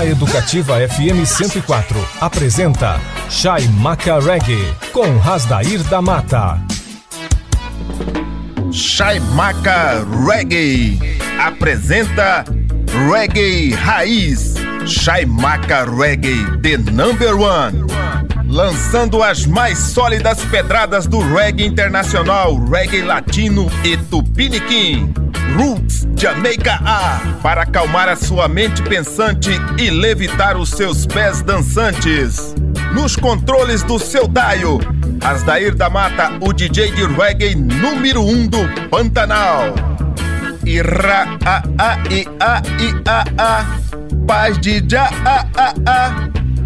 A Educativa FM 104 apresenta Chai Maca Reggae com Rasdair da Mata. Chai Maca Reggae apresenta Reggae Raiz. Chai Maca Reggae, the number one. Lançando as mais sólidas pedradas do reggae internacional, reggae latino e tupiniquim. Roots Jamaica A para acalmar a sua mente pensante e levitar os seus pés dançantes. Nos controles do seu Daio, Asdair da Mata, o DJ de reggae número um do Pantanal. Ira a a i a i a a paz de já a a a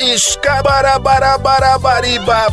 Escabarabarabarabariba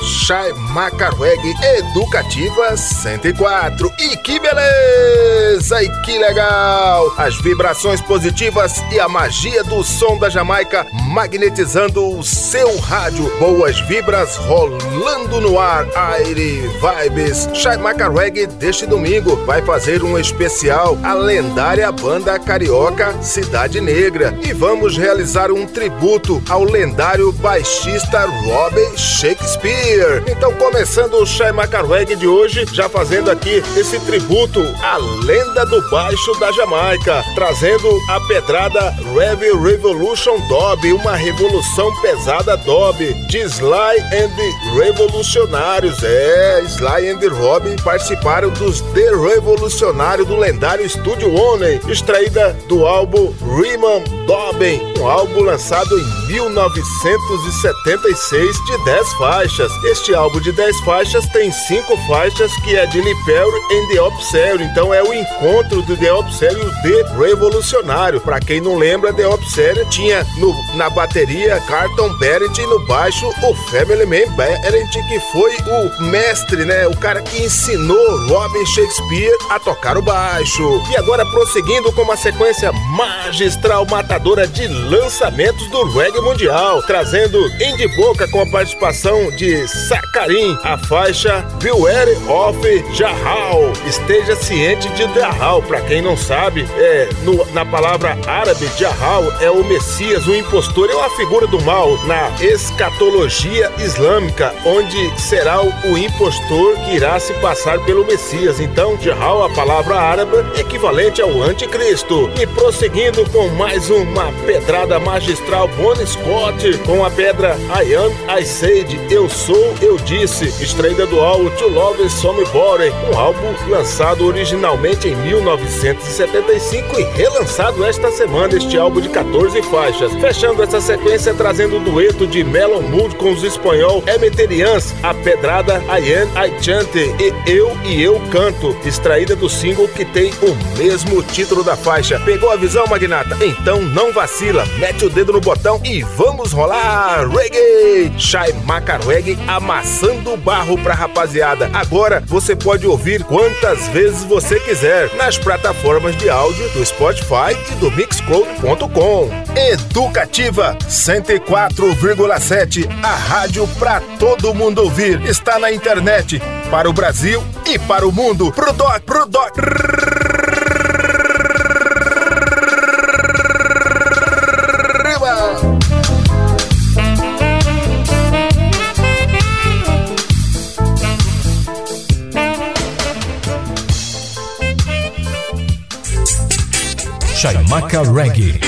Chai Macarweg Educativa 104 E que beleza! E que legal! As vibrações positivas e a magia do som da Jamaica Magnetizando o seu rádio. Boas vibras rolando no ar Aire Vibes. Chai Macarweg deste domingo Vai fazer um especial A lendária banda carioca Cidade Negra. E vamos realizar um tributo ao lendário baixista Robbie Shakespeare. Então, começando o Shai Macarweg de hoje, já fazendo aqui esse tributo à lenda do baixo da Jamaica, trazendo a pedrada Rev Revolution Dob, uma revolução pesada Dob, de Sly and Revolucionários. É, Sly and Rob participaram dos The Revolucionário do lendário Estúdio One, extraída do álbum Riemann Dobbin, um álbum lançado em 1976 de 10 faixas. Este álbum de 10 faixas tem 5 faixas que é de Liperio e The Obsério, então é o encontro do The Obsério de Revolucionário. Para quem não lembra, The Obsério tinha no, na bateria Carlton Barrett e no baixo o Family Man Barrett, que foi o mestre, né, o cara que ensinou Robin Shakespeare a tocar o baixo. E agora prosseguindo com uma sequência magistral matadora de lançamentos do reggae mundial, trazendo Indie Boca com a participação de Sacarim, a faixa Beware of Jahal. Esteja ciente de Jahal, para quem não sabe, é no, na palavra árabe Jahal é o Messias, o impostor, é uma figura do mal na escatologia islâmica, onde será o, impostor que irá se passar pelo Messias. Então, Jahal, a palavra árabe, equivalente ao anticristo. E prosseguindo com mais uma pedrada magistral Bonnie Com a pedra I Am, I Said, Eu Sou, Eu Disse, extraída do álbum To Love Some Body, um álbum lançado originalmente em 1975 e relançado esta semana, este álbum de 14 faixas. Fechando essa sequência, trazendo o dueto de Melon Mood com os espanhol Emeterians, a pedrada I Am, I Chante e Eu e Eu Canto, extraída do single que tem o mesmo título da faixa. Pegou a visão, Magnata? Então não vacila, mete o dedo no botão e vamos rolar reggae! Shai Macarweg amassando o barro pra rapaziada. Agora você pode ouvir quantas vezes você quiser nas plataformas de áudio do Spotify e do Mixcloud.com. Educativa 104,7, a rádio pra todo mundo ouvir. Está na internet para o Brasil e para o mundo. Pro doc, pro doc. Chaimaca Reggae.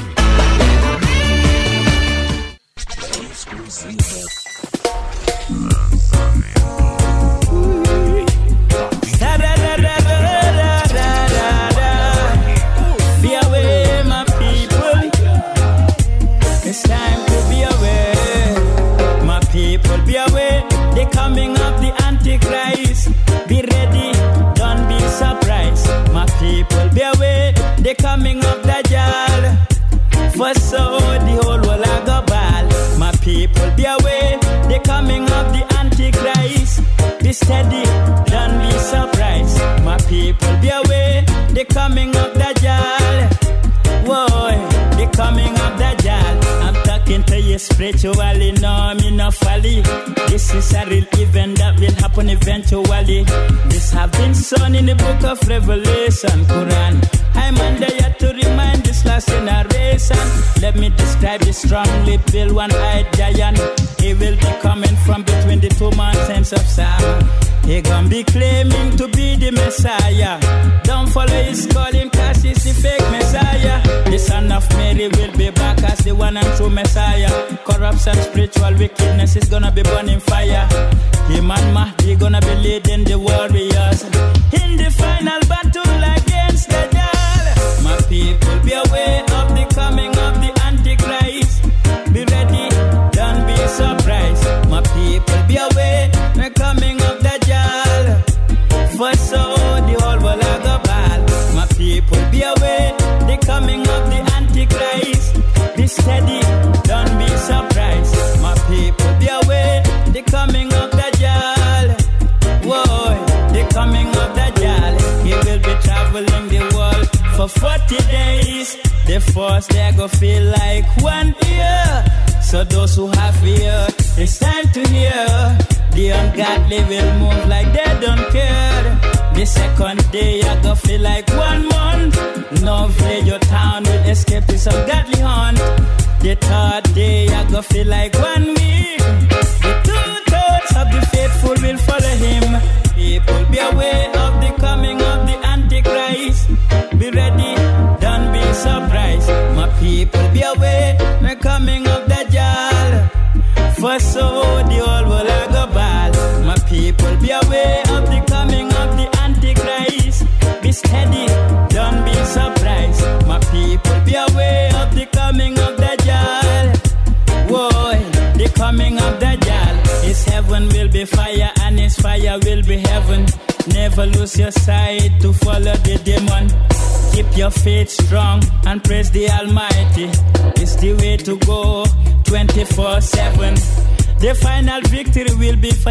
it build one eyed giant. He will be coming from between the two mountains of Zion. He gonna be claiming to be the Messiah. Don't follow his calling, cause he's the fake Messiah. The son of Mary will be back as the one and true Messiah. Corruption, spiritual wickedness is gonna be burning fire. Him and Mahdi gonna be leading the world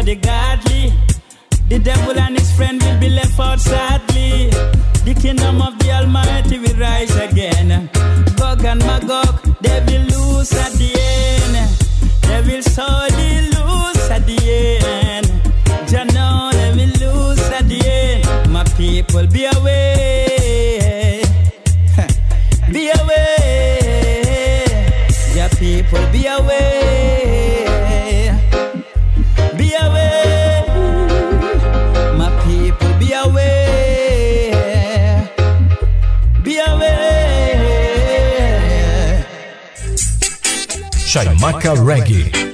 for the godly. A Reggae.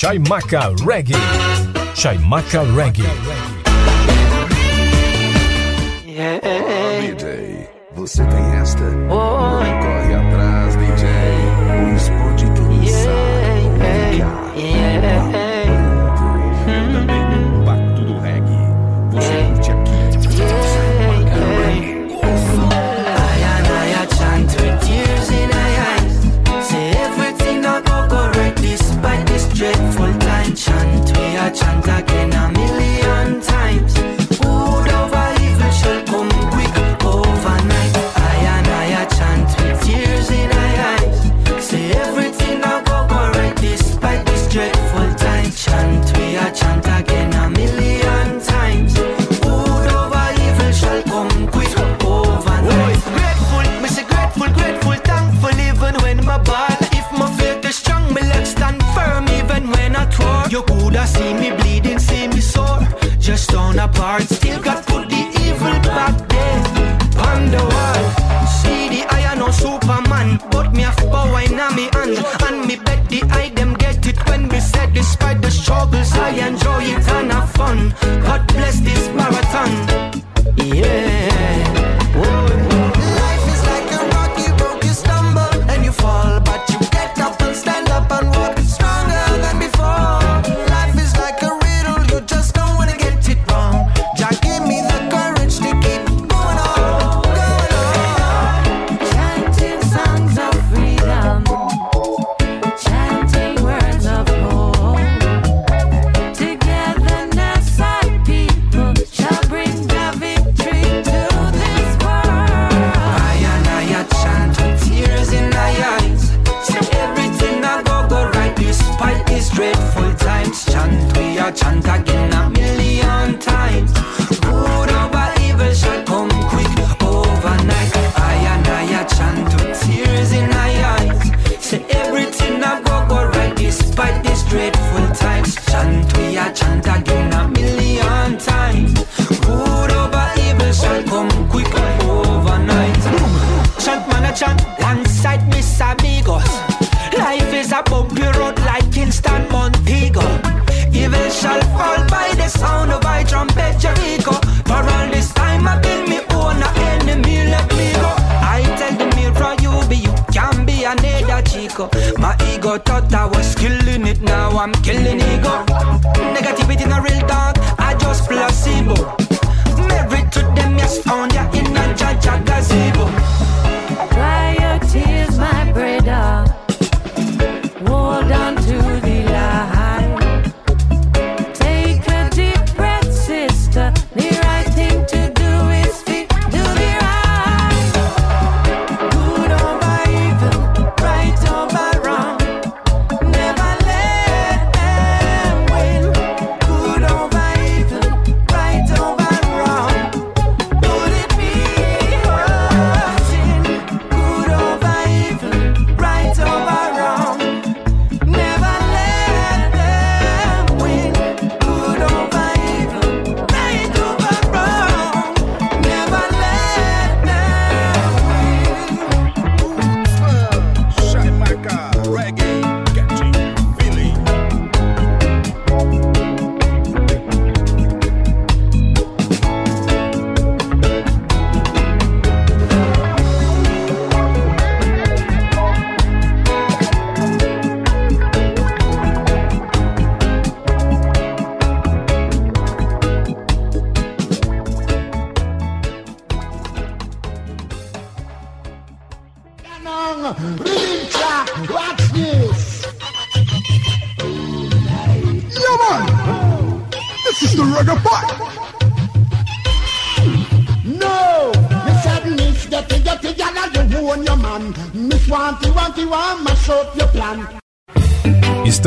Chaimaca Reggae. Chaimaca Reggae. Yeah. Holiday. Você tem esta? Oh. Oi. God bless this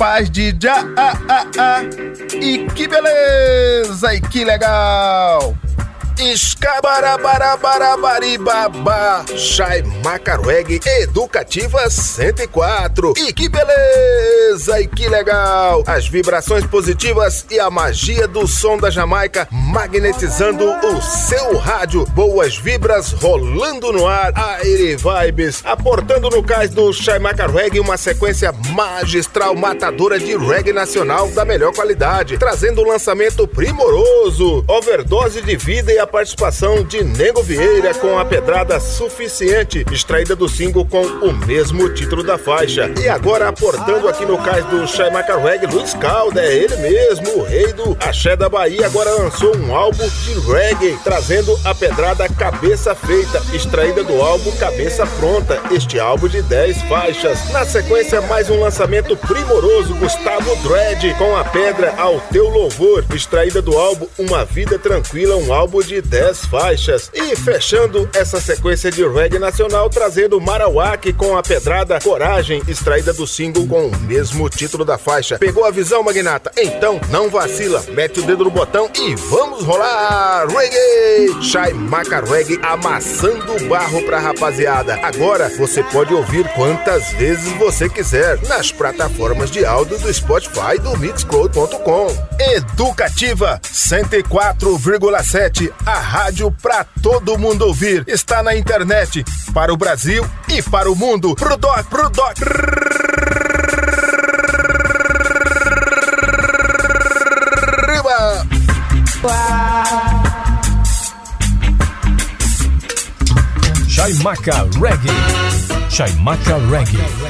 Paz de já, ah, ah, ah. E que beleza, e que legal! Escabarabarabaribabá, Chai Macarweg Educativa 104. E que beleza e que legal! As vibrações positivas e a magia do som da Jamaica magnetizando o seu rádio. Boas vibras rolando no ar, aire vibes, aportando no cais do Chai Macarweg uma sequência magistral matadora de reggae nacional da melhor qualidade, trazendo um lançamento primoroso, overdose de vida e a participação de Nego Vieira com a pedrada suficiente, extraída do single com o mesmo título da faixa. E agora aportando aqui no cais do Shai Macarweg, Luiz Calda, é ele mesmo, o rei do Axé da Bahia, agora lançou um álbum de reggae, trazendo a pedrada Cabeça Feita, extraída do álbum Cabeça Pronta, este álbum de 10 faixas. Na sequência, mais um lançamento primoroso, Gustavo Dredd, com a pedra ao teu louvor, extraída do álbum Uma Vida Tranquila, um álbum de 10 faixas. E fechando essa sequência de reggae nacional, trazendo Marawak com a pedrada Coragem, extraída do single com o mesmo título da faixa. Pegou a visão, Magnata? Então não vacila, mete o dedo no botão e vamos rolar! Reggae! Shai Macarweg amassando o barro pra rapaziada. Agora você pode ouvir quantas vezes você quiser nas plataformas de áudio do Spotify do Mixcloud.com. Educativa 104,7, a rádio pra todo mundo ouvir. Está na internet para o Brasil e para o mundo. Pro doc, pro doc. Chaimaca Reggae. Chaimaca Reggae.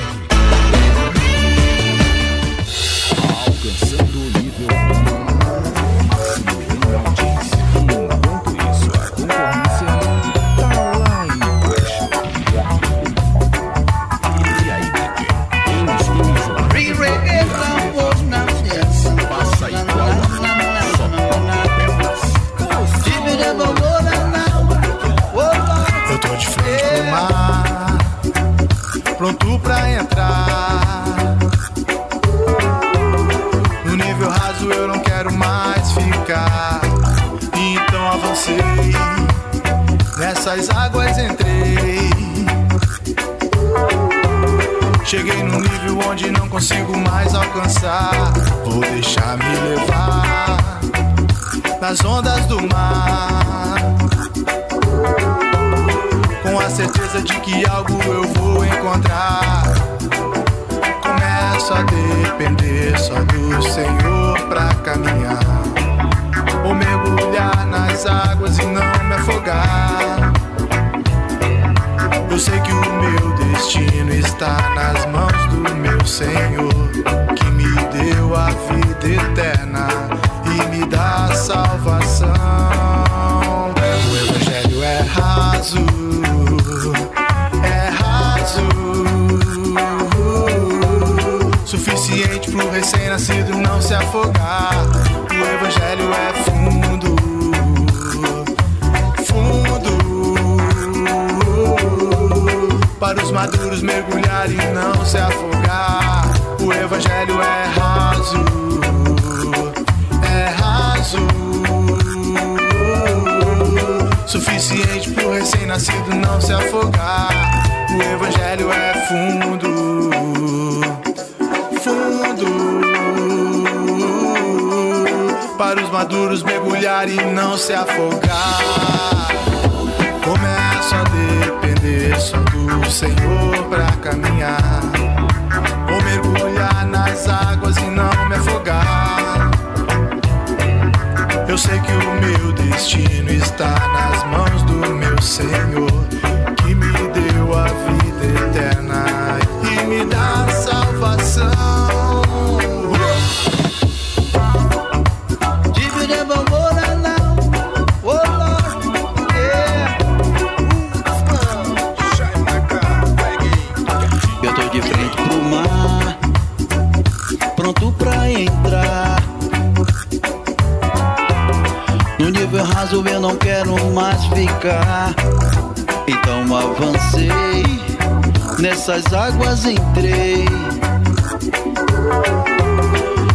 Nessas águas entrei.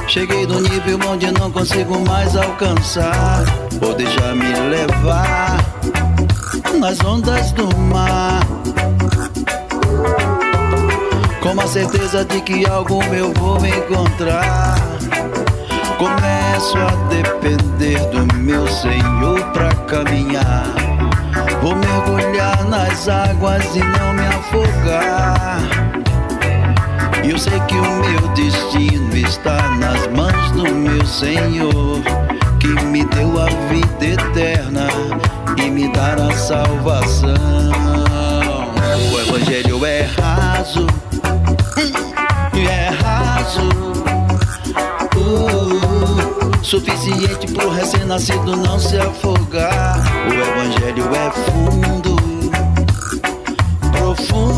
Cheguei nível nível onde não consigo mais alcançar. Vou deixar me levar nas ondas do mar. Com a certeza de que algo eu vou encontrar. Começo a depender do meu Senhor pra caminhar. Vou mergulhar nas águas e não me afogar. E eu sei que o meu destino está nas mãos do meu Senhor, que me deu a vida eterna e me dará salvação. O Evangelho é raso, é raso, uh, suficiente pro recém-nascido não se afogar. O Evangelho é fundo, profundo.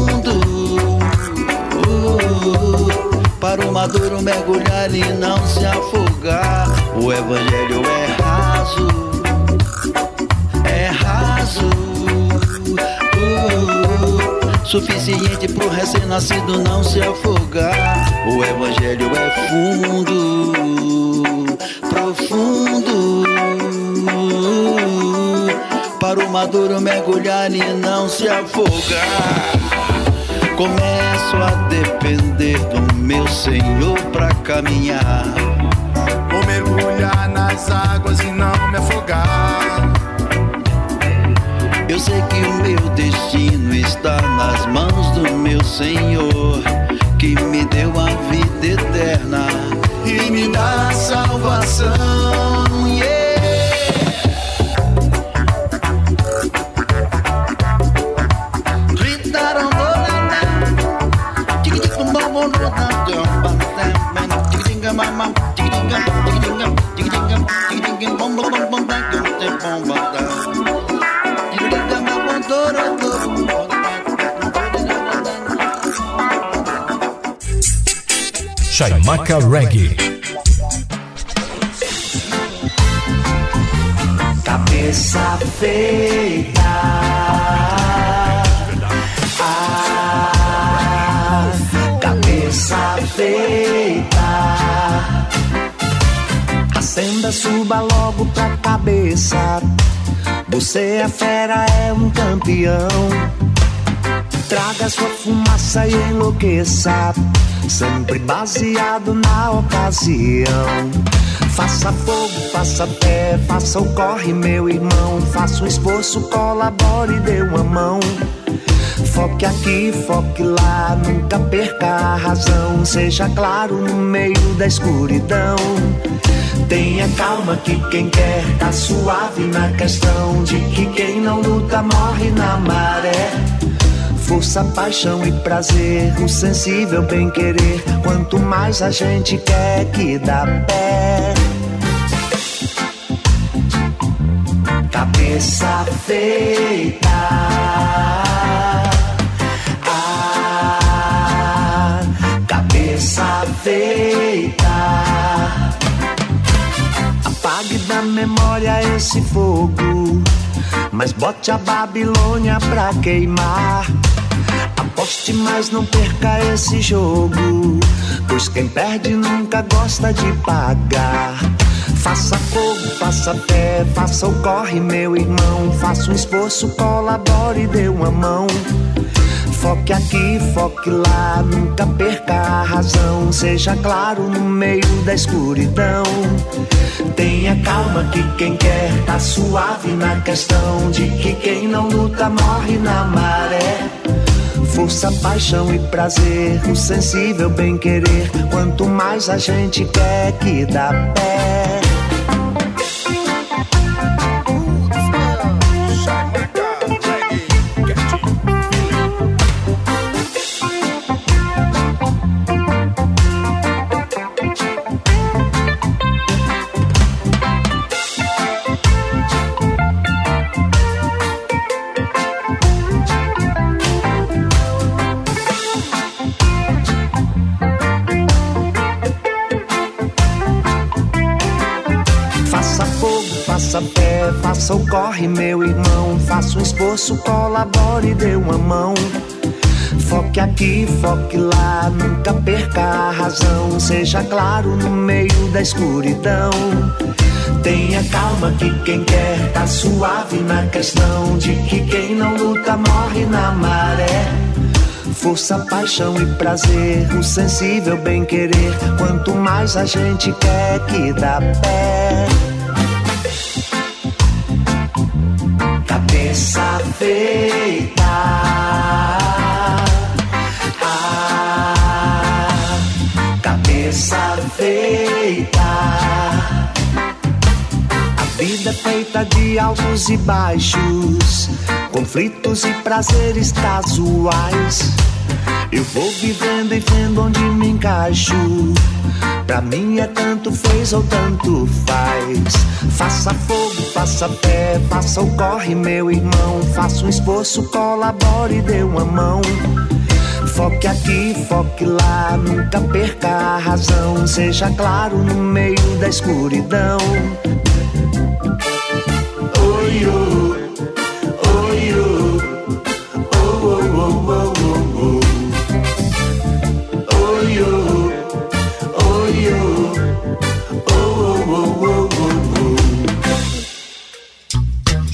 para o maduro mergulhar e não se afogar. O Evangelho é raso, é raso, suficiente pro recém-nascido não se afogar. O Evangelho é fundo, profundo, para o maduro mergulhar e não se afogar. Começo a depender do meu Senhor pra caminhar. Vou mergulhar nas águas e não me afogar. Eu sei que o meu destino está nas mãos do meu Senhor, que me deu a vida eterna E me dá salvação. Chaimaca Reggae. Cabeça feita. Ah, cabeça feita. Acenda, suba logo pra cabeça. Você é fera, é um campeão. Traga sua fumaça e enlouqueça. Sempre baseado na ocasião. Faça fogo, faça pé, faça o corre, meu irmão. Faça um esforço, colabore, dê uma mão. Foque aqui, foque lá, nunca perca a razão. Seja claro no meio da escuridão. Tenha calma que quem quer tá suave na questão de que quem não luta morre na maré. Força, paixão e prazer, o sensível bem querer. Quanto mais a gente quer que dá pé. Cabeça feita. Ah, cabeça feita. Apague da memória esse fogo. Mas bote a Babilônia pra queimar. Aposte, mas não perca esse jogo. Pois quem perde nunca gosta de pagar. Faça fogo, faça pé, faça o corre, meu irmão. Faça um esforço, colabore, dê uma mão. Foque aqui, foque lá, nunca perca a razão. Seja claro no meio da escuridão. Tenha calma que quem quer tá suave na questão de que quem não luta morre na maré. Força, paixão e prazer, o sensível bem querer. Quanto mais a gente quer que dá pé. Faça pé, faça o corre, meu irmão. Faça um esforço, colabore, dê uma mão. Foque aqui, foque lá, nunca perca a razão. Seja claro no meio da escuridão. Tenha calma que quem quer tá suave na questão de que quem não luta morre na maré. Força, paixão e prazer, o sensível bem querer. Quanto mais a gente quer que dá pé. Cabeça feita. Ah, cabeça feita. A vida é feita de altos e baixos, conflitos e prazeres casuais. Eu vou vivendo e vendo onde me encaixo. Pra mim é tanto fez ou tanto faz. Faça fogo, faça fé, faça o corre, meu irmão. Faça um esforço, colabore e dê uma mão. Foque aqui, foque lá, nunca perca a razão. Seja claro no meio da escuridão. Oi, oi,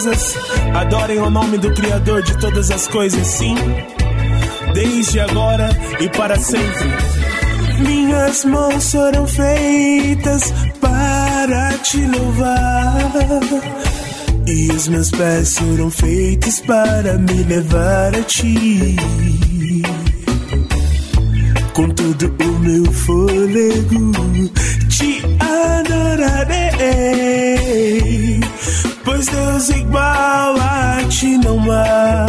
Princesas, adorem o nome do Criador de todas as coisas, sim, desde agora e para sempre. Minhas mãos foram feitas para te louvar. E os meus pés foram feitos para me levar a ti. Com todo o meu fôlego, te adorarei. Pois Deus igual a ti não há.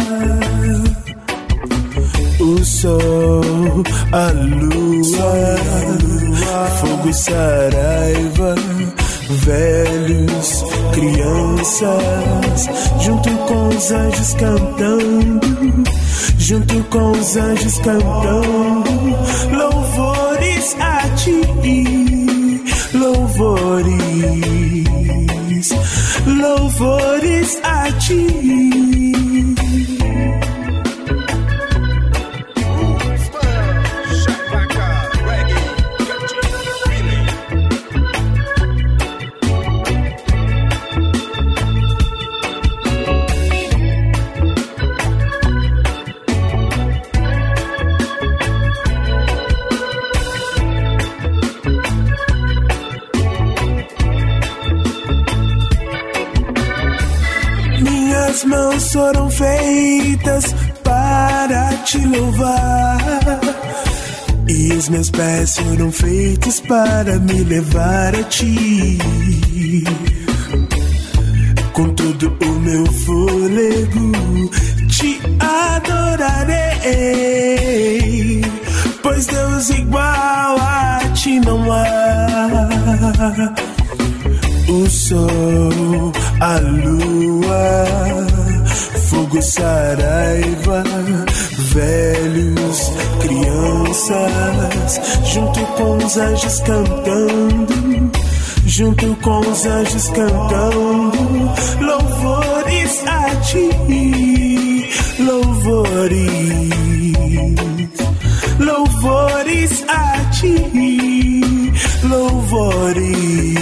O sol, a lua, fogo e saraiva, velhos, crianças, junto com os anjos cantando, junto com os anjos cantando, louvores a ti, louvores, louvores a ti. Minhas mãos foram feitas para te louvar. E os meus pés foram feitos para me levar a ti. Com todo o meu fôlego, te adorarei. Pois Deus igual a ti não há o sol, a lua, fogo, saraiva, velhos, crianças, junto com os anjos cantando, junto com os anjos cantando, louvores a ti, louvores, louvores a ti, louvores.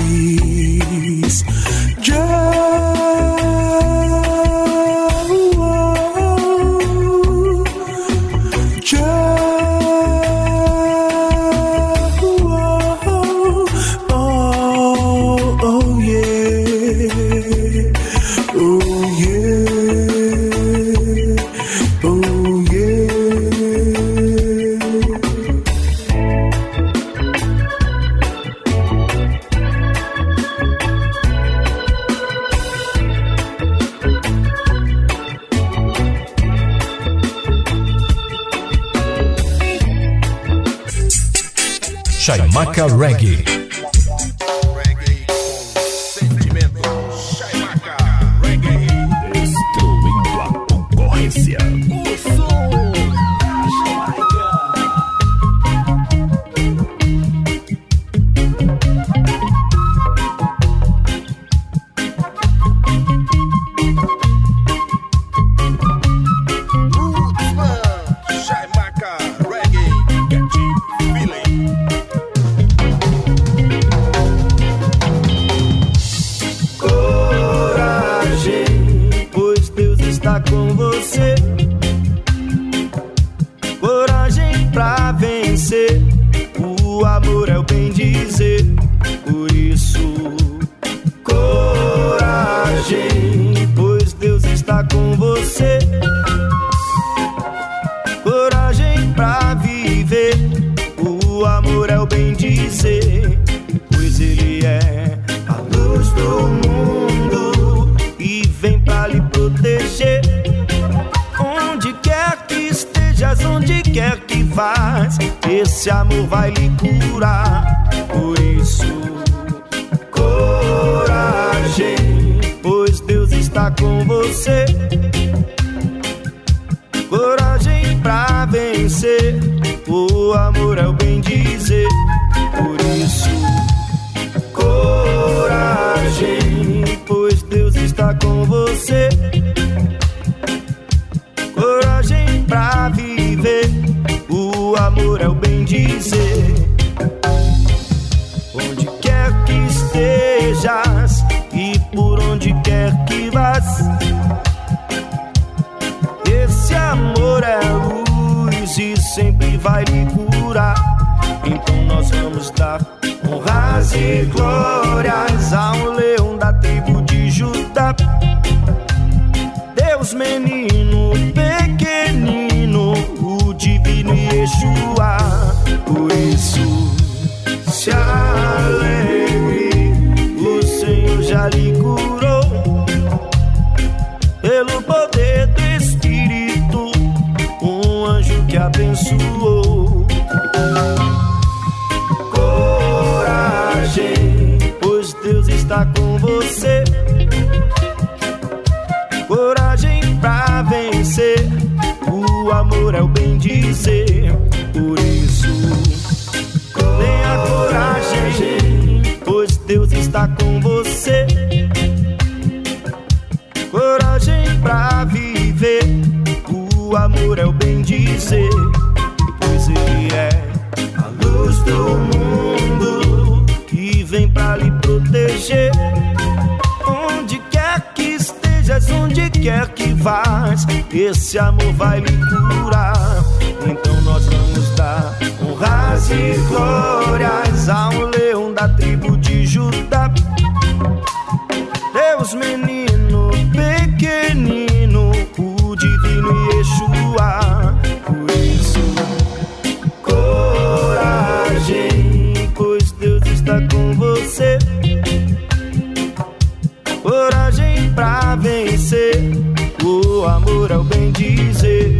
O amor é o bem dizer. Por isso, tenha coragem, pois Deus está com você. Coragem pra viver, o amor é o bem dizer. Pois Ele é a luz do mundo que vem pra lhe proteger. Quer que vás, esse amor vai lhe curar. Então nós vamos dar honras e glórias ao leão da tribo de Judá. Deus menino bem dizer.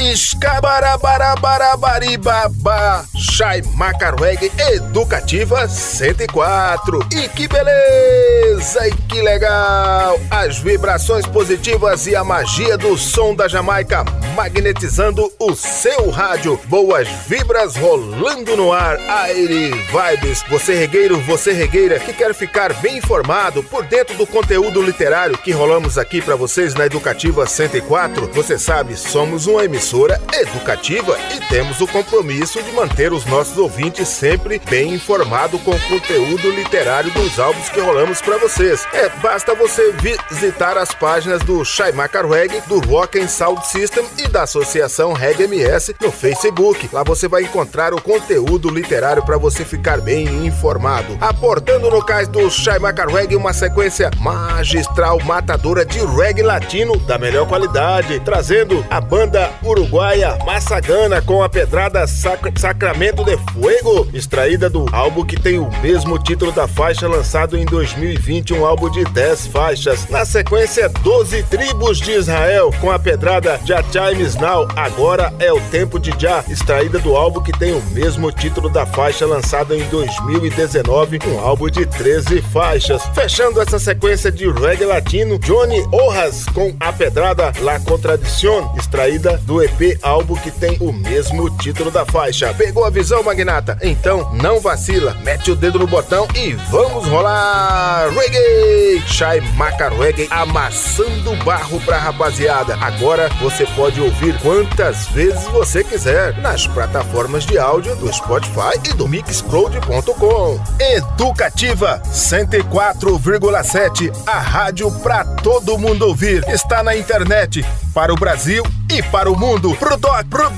Escabarabarabarabaribaba. Chai Macarweg Educativa 104 E que beleza e que legal. As vibrações positivas e a magia do som da Jamaica Magnetizando o seu rádio. Boas vibras rolando no ar. Aire Vibes. Você regueiro, você regueira Que quer ficar bem informado Por dentro do conteúdo literário Que rolamos aqui para vocês na Educativa 104 Você sabe, somos uma emissora emissora educativa e temos o compromisso de manter os nossos ouvintes sempre bem informados com o conteúdo literário dos álbuns que rolamos para vocês. É, basta você visitar as páginas do Shaimaka Reggae, do Rock and Sound System e da Associação Reggae MS no Facebook. Lá você vai encontrar o conteúdo literário para você ficar bem informado. Aportando no cais do Shaimaka Reggae uma sequência magistral matadora de reggae latino da melhor qualidade, trazendo a banda Uruguai uruguaia Massagana com a pedrada Sac Sacramento de Fuego, extraída do álbum que tem o mesmo título da faixa lançado em 2020, um álbum de 10 faixas. Na sequência, 12 tribos de Israel com a pedrada Já Times Now, agora é o tempo de Já, extraída do álbum que tem o mesmo título da faixa lançado em 2019, um álbum de 13 faixas. Fechando essa sequência de reggae latino, Johnny Orras com a pedrada La Contradición, extraída do EP EP álbum que tem o mesmo título da faixa. Pegou a visão, magnata? Então não vacila, mete o dedo no botão e vamos rolar reggae! Shai Maca Reggae amassando barro pra rapaziada. Agora você pode ouvir quantas vezes você quiser nas plataformas de áudio do Spotify e do Mixcloud.com. Educativa 104,7, a rádio pra todo mundo ouvir. Está na internet para o Brasil e para o mundo. Pro doc, pro.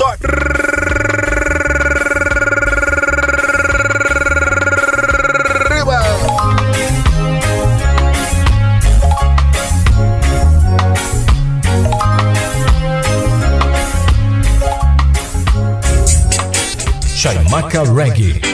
Chaimaca Reggae.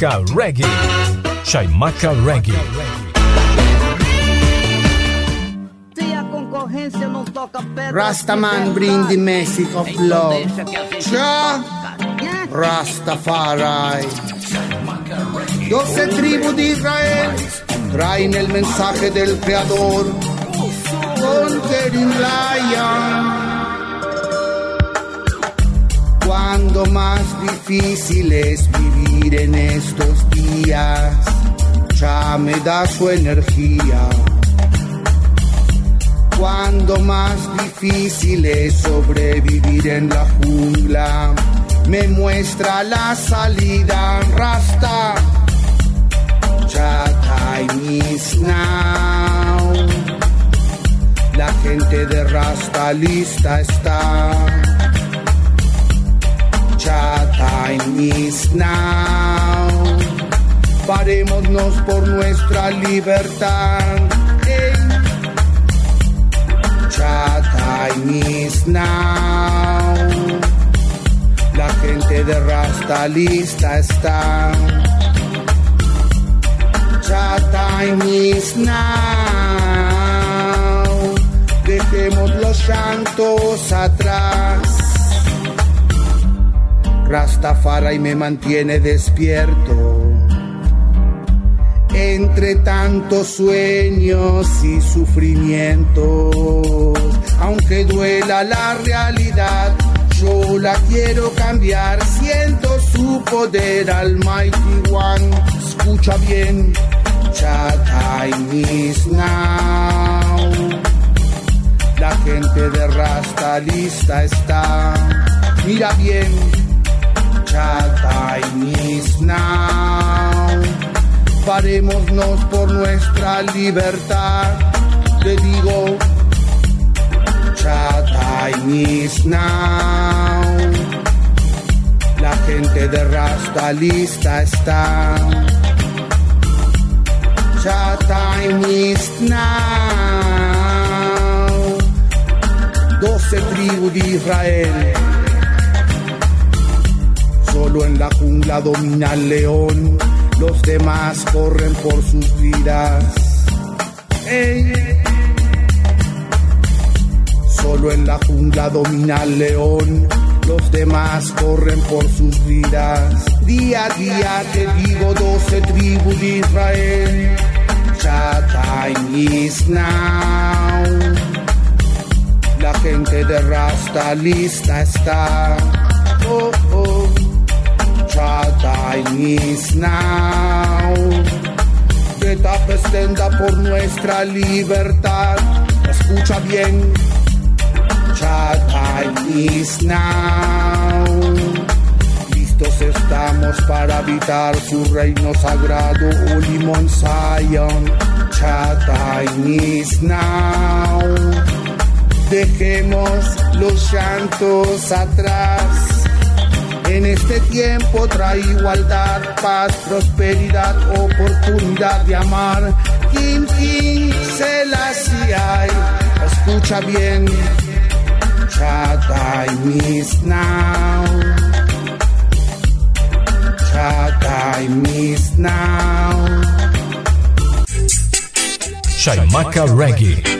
Chaimaca Reggae. Chaimaca Reggae. Se a. Rastaman bring the message of love. Jah Rastafari. Doce tribus de Israel traen el mensaje del Creador. Conquering Lion. Cuando más difícil es vivir en estos días, ya me da su energía. Cuando más difícil es sobrevivir en la jungla, me muestra la salida. Rasta, ya time is now. La gente de Rasta lista está. Time is now. Parémonos por nuestra libertad. Ey. Ya time is now. La gente de Rasta lista está. Ya time is now. Dejemos los llantos atrás. Rastafari me mantiene despierto. Entre tantos sueños y sufrimientos, aunque duela la realidad, yo la quiero cambiar. Siento su poder, Almighty One. Escucha bien, ya time is now. La gente de Rasta lista está. Mira bien, ya time is now. Parémonos por nuestra libertad. Te digo, ya time is now. La gente de Rasta lista está. Ya time is now. Doce tribus de Israel. Solo en la jungla domina el león, los demás corren por sus vidas. Solo en la jungla domina el león, los demás corren por sus vidas. Día a día te digo doce tribus de Israel. Ya time is now. La gente de Rasta lista está. Oh, time is now. Get up, stand up por nuestra libertad. Escucha bien. Cha time is now. Listos estamos para habitar su reino sagrado, oh, Ulimon Zion. Cha time is now. Dejemos los llantos atrás en este tiempo trae igualdad, paz, prosperidad, oportunidad de amar. Kim Kim se la hay, escucha bien. Chata miss now. Chata miss now. Shaimaka Reggae.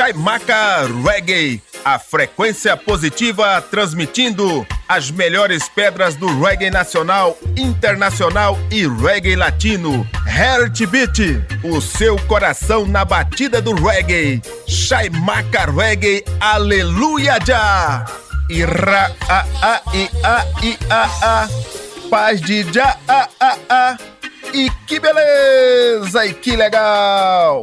Chaimaca Reggae, a frequência positiva transmitindo as melhores pedras do reggae nacional, internacional e reggae latino. Heartbeat, o seu coração na batida do reggae. Chaimaca Reggae, aleluia já! Ira a a i a i a a paz de já a a a e que beleza e que legal!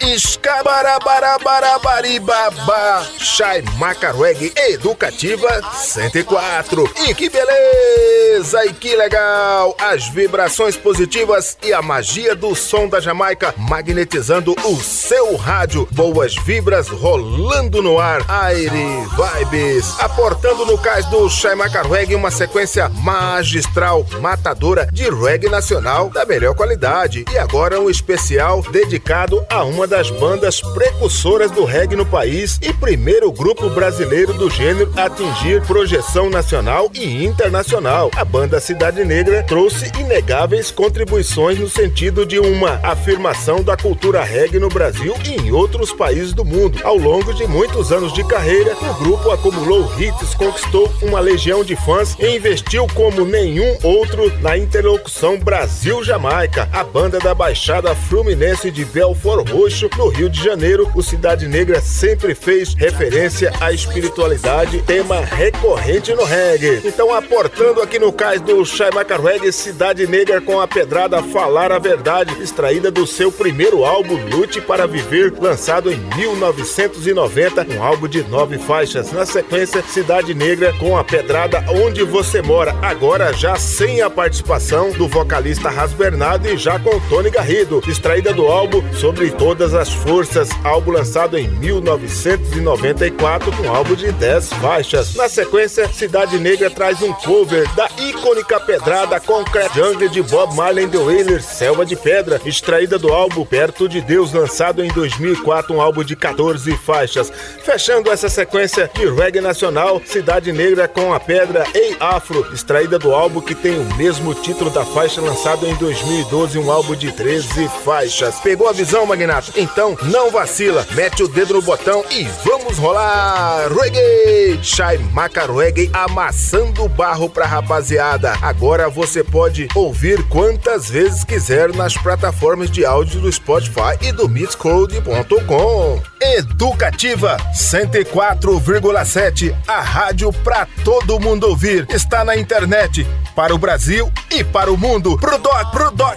Escabarabarabarabaribaba. Chai Macarweg Educativa 104 E que beleza e que legal. As vibrações positivas e a magia do som da Jamaica Magnetizando o seu rádio. Boas vibras rolando no ar. Aire Vibes. Aportando no cais do Chai Macarweg Uma sequência magistral Matadora de reggae nacional Da melhor qualidade. E agora um especial dedicado a uma das bandas precursoras do reggae no país e primeiro grupo brasileiro do gênero a atingir projeção nacional e internacional. A banda Cidade Negra trouxe inegáveis contribuições no sentido de uma afirmação da cultura reggae no Brasil e em outros países do mundo. Ao longo de muitos anos de carreira, o grupo acumulou hits, conquistou uma legião de fãs e investiu como nenhum outro na interlocução Brasil-Jamaica. A banda da Baixada Fluminense de Belfort Roxo no Rio de Janeiro, o Cidade Negra sempre fez referência à espiritualidade, tema recorrente no reggae. Então, aportando aqui no cais do Shaimaka Reggae, Cidade Negra com a pedrada Falar a Verdade, extraída do seu primeiro álbum Lute para Viver, lançado em 1990, um álbum de nove faixas. Na sequência, Cidade Negra com a pedrada Onde Você Mora, agora já sem a participação do vocalista Ras Bernardo e já com Tony Garrido, extraída do álbum Sobre Todas as Forças, álbum lançado em 1994 com um álbum de 10 faixas. Na sequência, Cidade Negra traz um cover da icônica pedrada Concrete Jungle de Bob Marley the Wailers, Selva de Pedra, extraída do álbum Perto de Deus, lançado em 2004, um álbum de 14 faixas. Fechando essa sequência de reggae nacional, Cidade Negra com a pedra Ei Afro, extraída do álbum que tem o mesmo título da faixa lançado em 2012, um álbum de 13 faixas. Pegou a visão, Magnato? Então não vacila, mete o dedo no botão e vamos rolar! Reggae! Chai Maca Reggae amassando barro pra rapaziada. Agora você pode ouvir quantas vezes quiser nas plataformas de áudio do Spotify e do Mixcloud.com. Educativa 104,7, a rádio pra todo mundo ouvir. Está na internet para o Brasil e para o mundo. Pro doc, pro doc.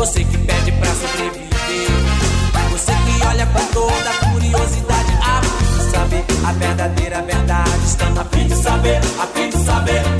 Você que pede pra sobreviver. Você que olha com toda curiosidade. Ah, a fim de saber a verdadeira verdade. Está fim de saber, a fim de saber.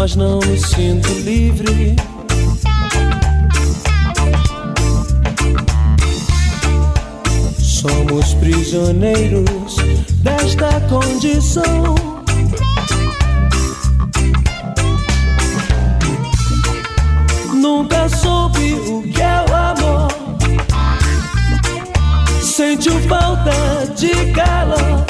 mas não me sinto livre. Somos prisioneiros desta condição. Nunca soube o que é o amor. Sentiu falta de calor.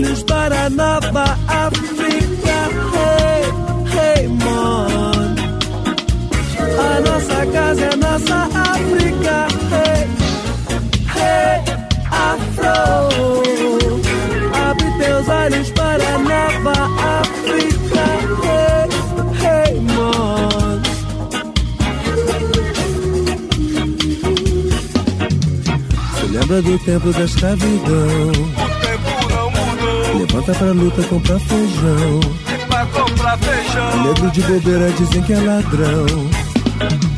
Olhos para a nova África. Hey, hey, mon. A nossa casa é nossa África. Hey, hey, afro. Abre teus olhos para a nova África. Hey, hey, mon. Se lembra do tempo da escravidão? Levanta pra luta, compra feijão. Pra comprar feijão. Negro de bobeira dizem que é ladrão.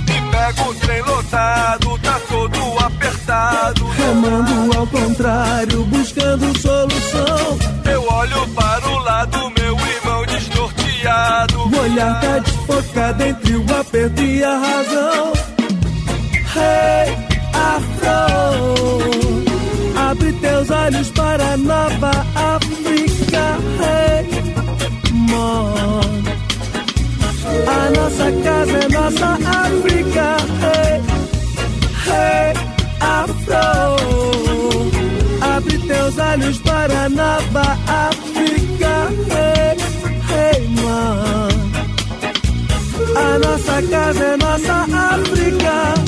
E pega o trem lotado, tá todo apertado. Remando ao contrário, buscando solução. Eu olho para o lado, meu irmão desnorteado. O olhar tá desfocado entre o aperto e a razão. Hey, Afro. Abre teus olhos para a nova África. Hey, mon. A nossa casa é nossa África. Hey, hey, Afro. Abre teus olhos para a nova África. Hey, hey, man. A nossa casa é nossa África.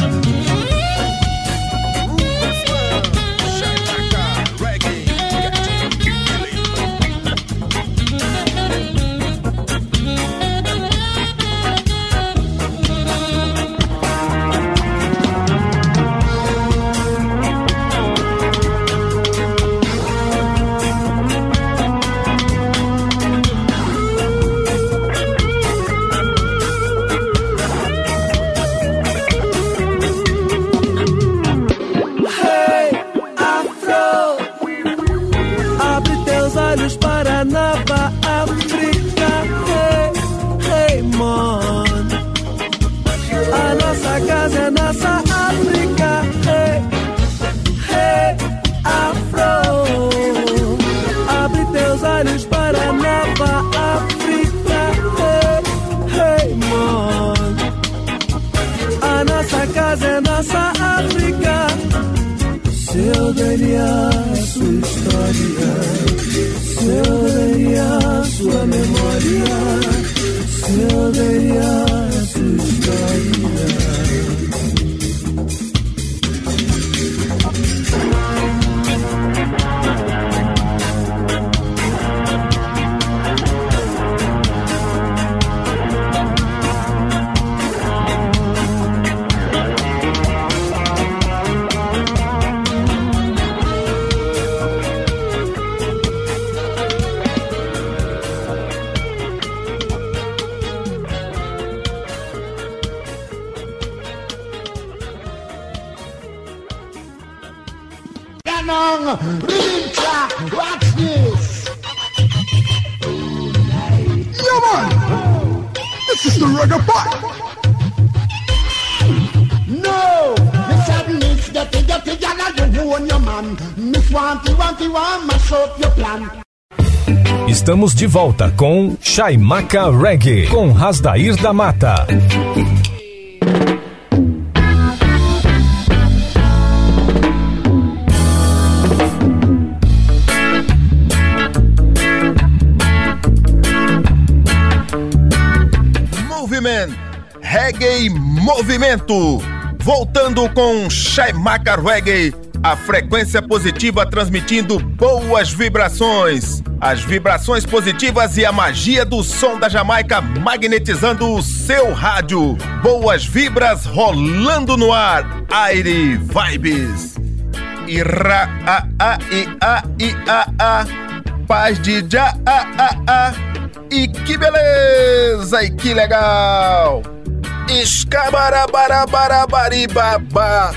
Estamos de volta com Chaimaca Reggae, com Rasdair da Mata. Moviment, Reggae Movimento. Voltando com Shaimaka Reggae, a frequência positiva transmitindo boas vibrações. As vibrações positivas e a magia do som da Jamaica magnetizando o seu rádio. Boas vibras rolando no ar. Aire Vibes. Ira a a i a i a a. Paz de já a a a. E que beleza! E que legal! Escabarabarabarabariba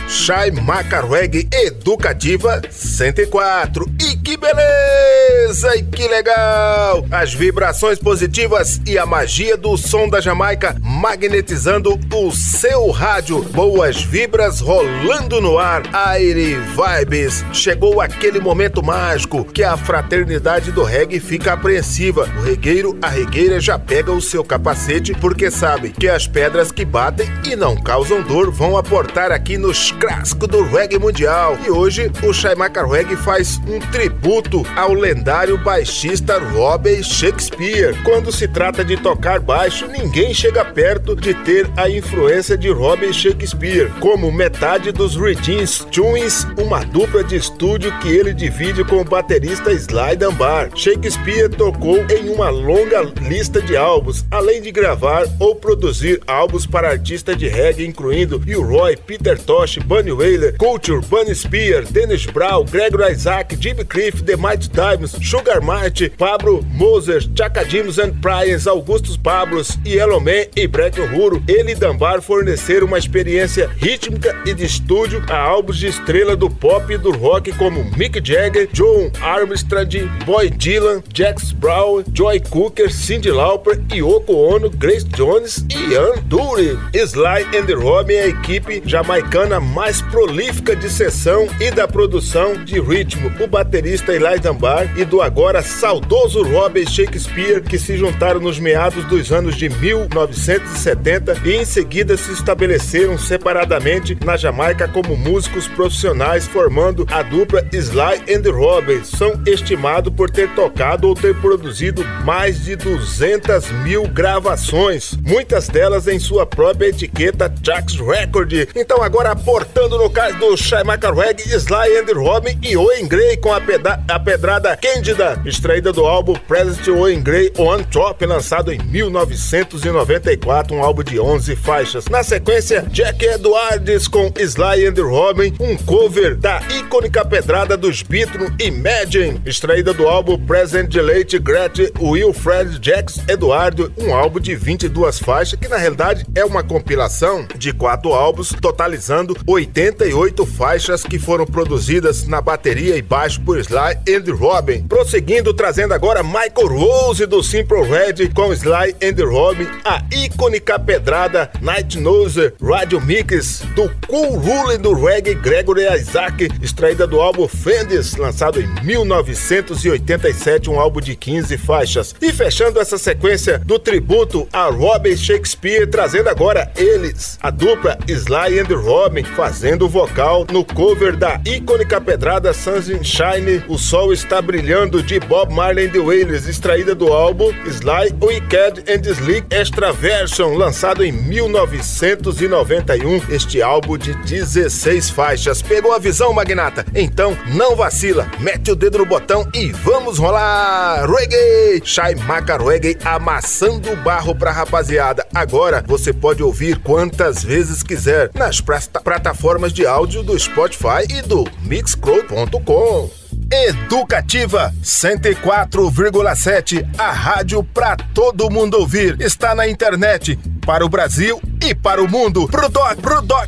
Shai Macarweg Educativa 104 E que beleza e que legal. As vibrações positivas e a magia do som da Jamaica Magnetizando o seu rádio. Boas vibras rolando no ar. Aire Vibes. Chegou aquele momento mágico Que a fraternidade do reggae fica apreensiva. O regueiro, a regueira já pega o seu capacete Porque sabe que as pedras que batem e não causam dor vão aportar aqui nos clássicos do reggae mundial. E hoje o Shaimaka Reggae faz um tributo ao lendário baixista Robbie Shakespeare. Quando se trata de tocar baixo, ninguém chega perto de ter a influência de Robbie Shakespeare, como metade dos Regines Twins, uma dupla de estúdio que ele divide com o baterista Sly Dunbar. Shakespeare tocou em uma longa lista de álbuns, além de gravar ou produzir álbuns para artistas de reggae, incluindo. Roy, Peter Tosh, Bunny Wailer, Culture, Bunny Spear, Dennis Brown, Gregory Isaac, Jimmy Cliff, The Mighty Diamonds, Sugar Marty, Pablo Moses, Chaka James and Price, Augustus Pablos, Yellow Man e Brett Ruro. Ele e Dunbar forneceram uma experiência rítmica e de estúdio a álbuns de estrela do pop e do rock como Mick Jagger, John Armstrong, Boy Dylan, Jax Brown, Joy Cooker, Cyndi Lauper, Yoko Ono, Grace Jones e Ian Dury. Sly and Robin é a equipe jamaicana mais prolífica de sessão e da produção de ritmo. O baterista Eli Dunbar e do agora saudoso Robbie Shakespeare que se juntaram nos meados dos anos de 1970 e em seguida se estabeleceram separadamente na Jamaica como músicos profissionais, formando a dupla Sly and the Robin. São estimados por ter tocado ou ter produzido mais de 200 mil gravações, muitas delas em sua própria etiqueta Jax Record. Então agora aportando no caso do Shaimaka Reg, Sly and Robin e Owen Gray com a, peda a pedrada Candida, extraída do álbum Present Owen Gray On Top, lançado em 1994, um álbum de 11 faixas. Na sequência, Jack Edwards com Sly and Robin, um cover da icônica pedrada dos Beatles Imagine, extraída do álbum Present Late Gret Wilfred Jacks Eduardo, um álbum de 22 faixas que na realidade é uma compilação de quatro álbuns, totalizando 88 faixas que foram produzidas na bateria e baixo por Sly and Robin. Prosseguindo, trazendo agora Michael Rose do Simple Red com Sly and Robin, a icônica pedrada Night Nose Radio Mix do Cool Ruling do reggae Gregory Isaac, extraída do álbum Fenders, lançado em 1987, um álbum de 15 faixas. E fechando essa sequência do tributo a Robin Shakespeare, trazendo agora eles, a dupla Sly and Robin, fazendo o vocal no cover da icônica pedrada Sunshine, O Sol Está Brilhando, de Bob Marley and the Wailers, extraída do álbum Sly Wicked and Slick Extra Version, lançado em 1991, este álbum de 16 faixas. Pegou a visão, magnata? Então não vacila, mete o dedo no botão e vamos rolar! Reggae! Shai Maca Reggae amassando o barro pra rapaziada. Agora você pode ouvir quantas vezes quiser nas plataformas de áudio do Spotify e do Mixcloud.com. Educativa 104,7, a rádio para todo mundo ouvir. Está na internet para o Brasil e para o mundo. Pro doc, pro doc.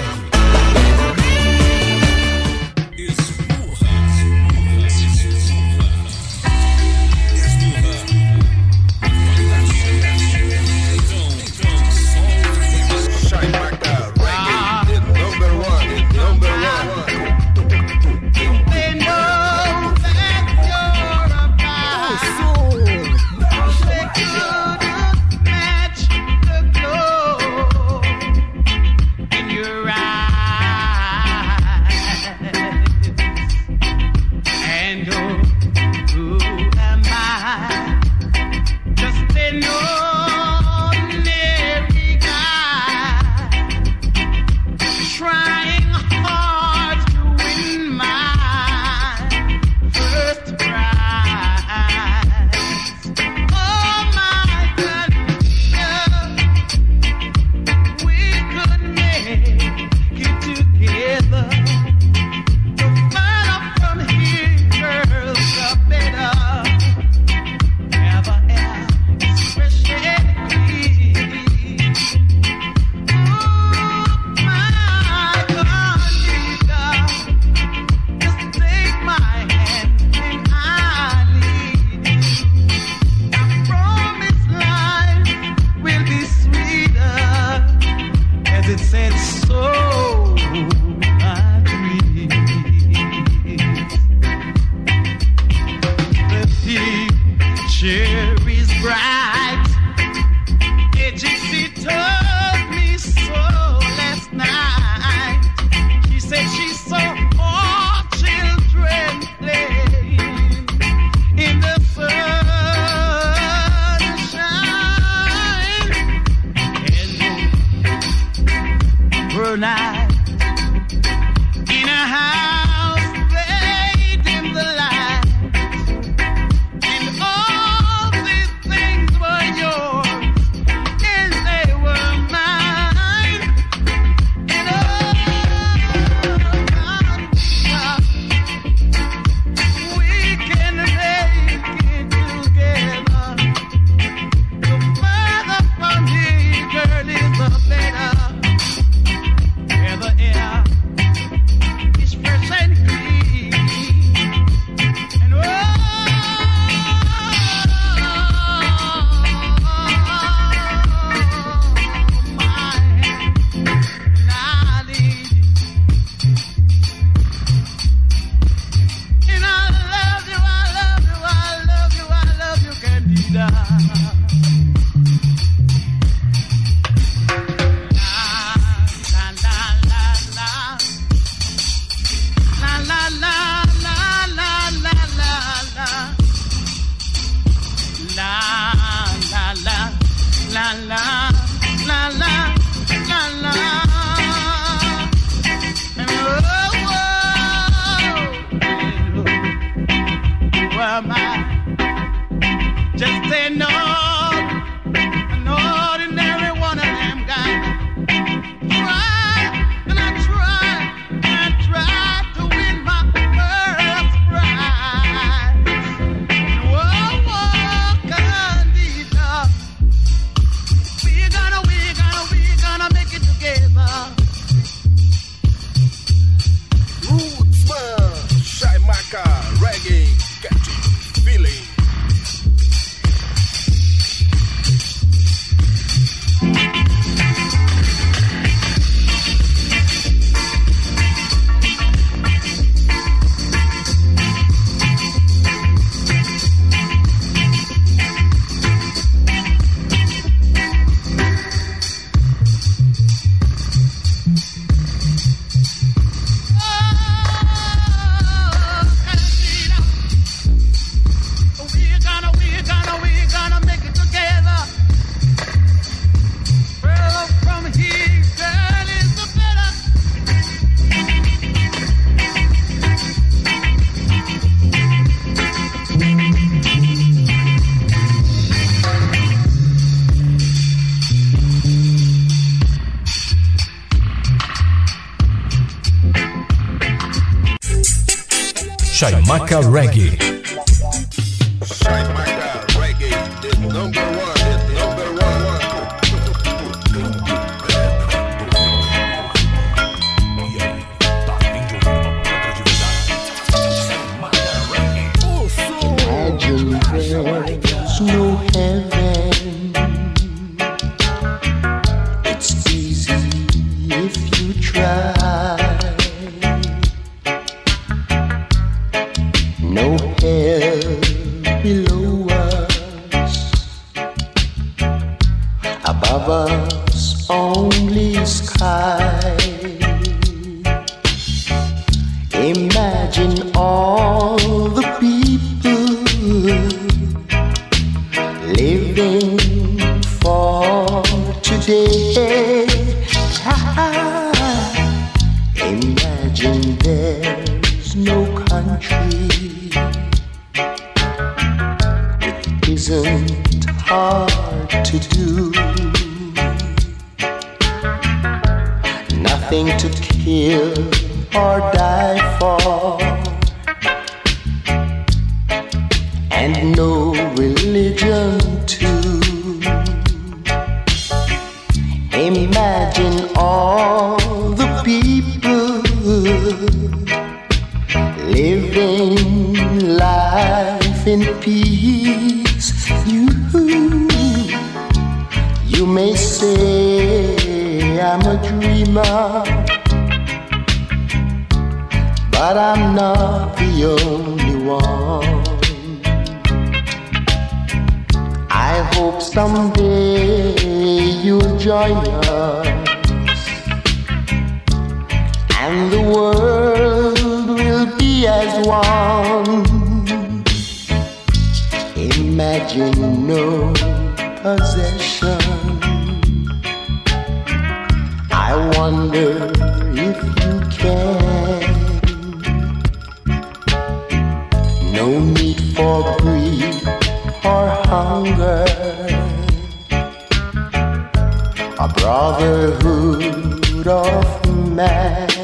Records. for greed or hunger. A brotherhood of man.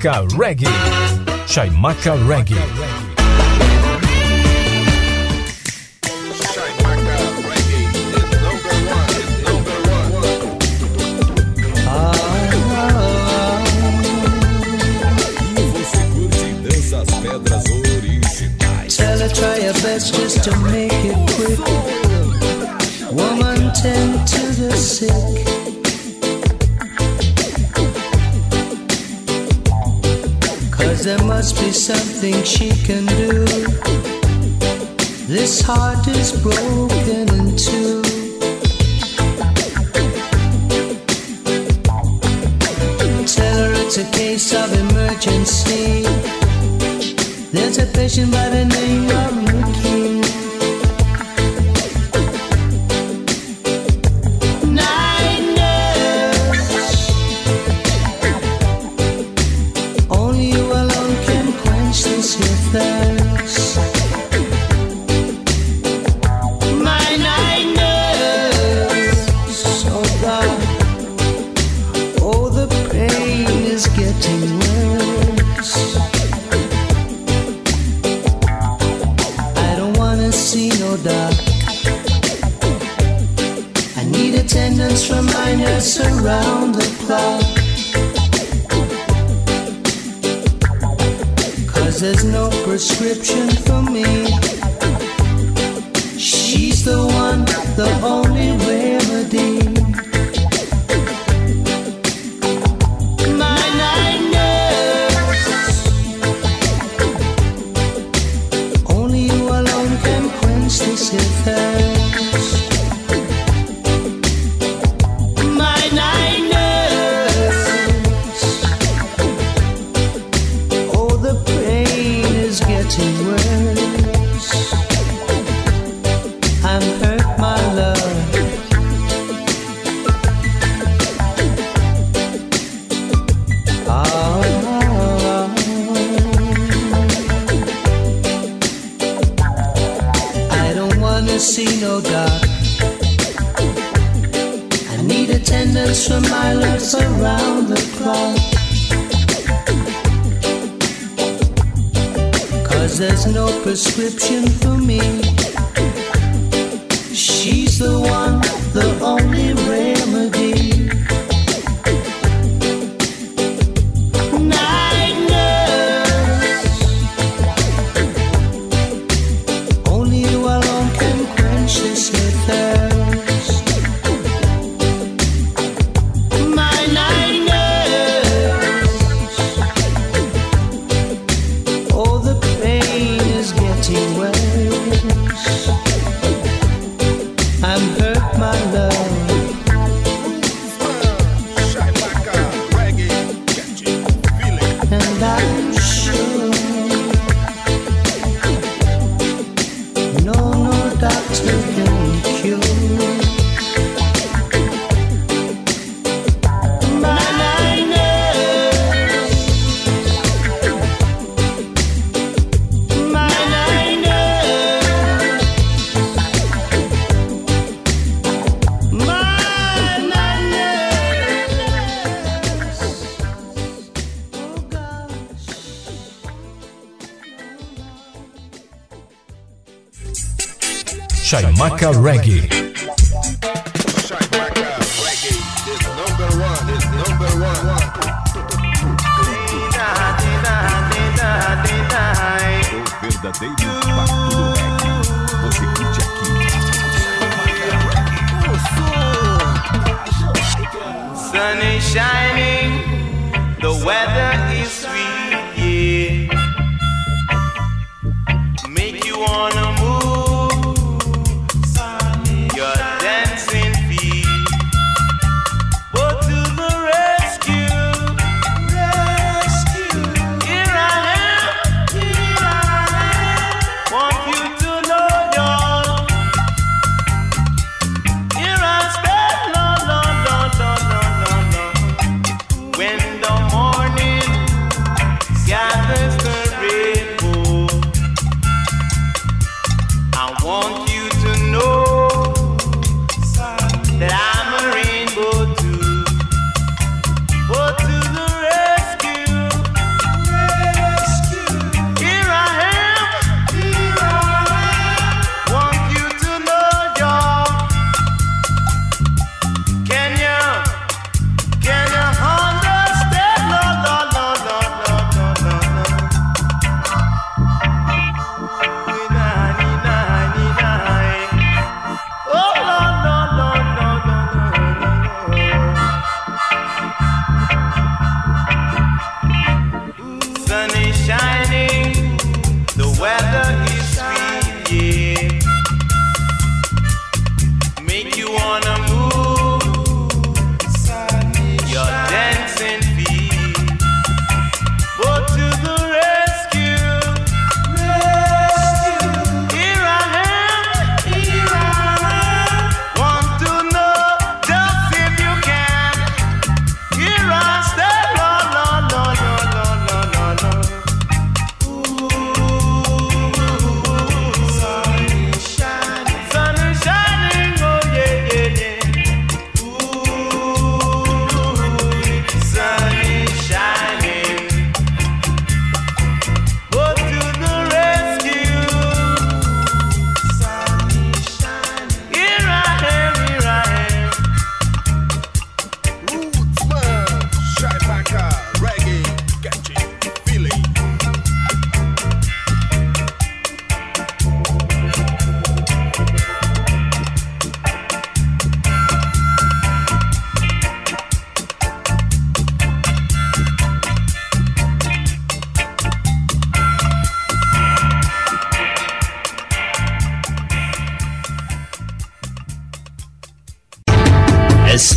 Chaimaca Reggae. Reggae. nothing she can do. This heart is broken. no prescription for me. She's the one, the only.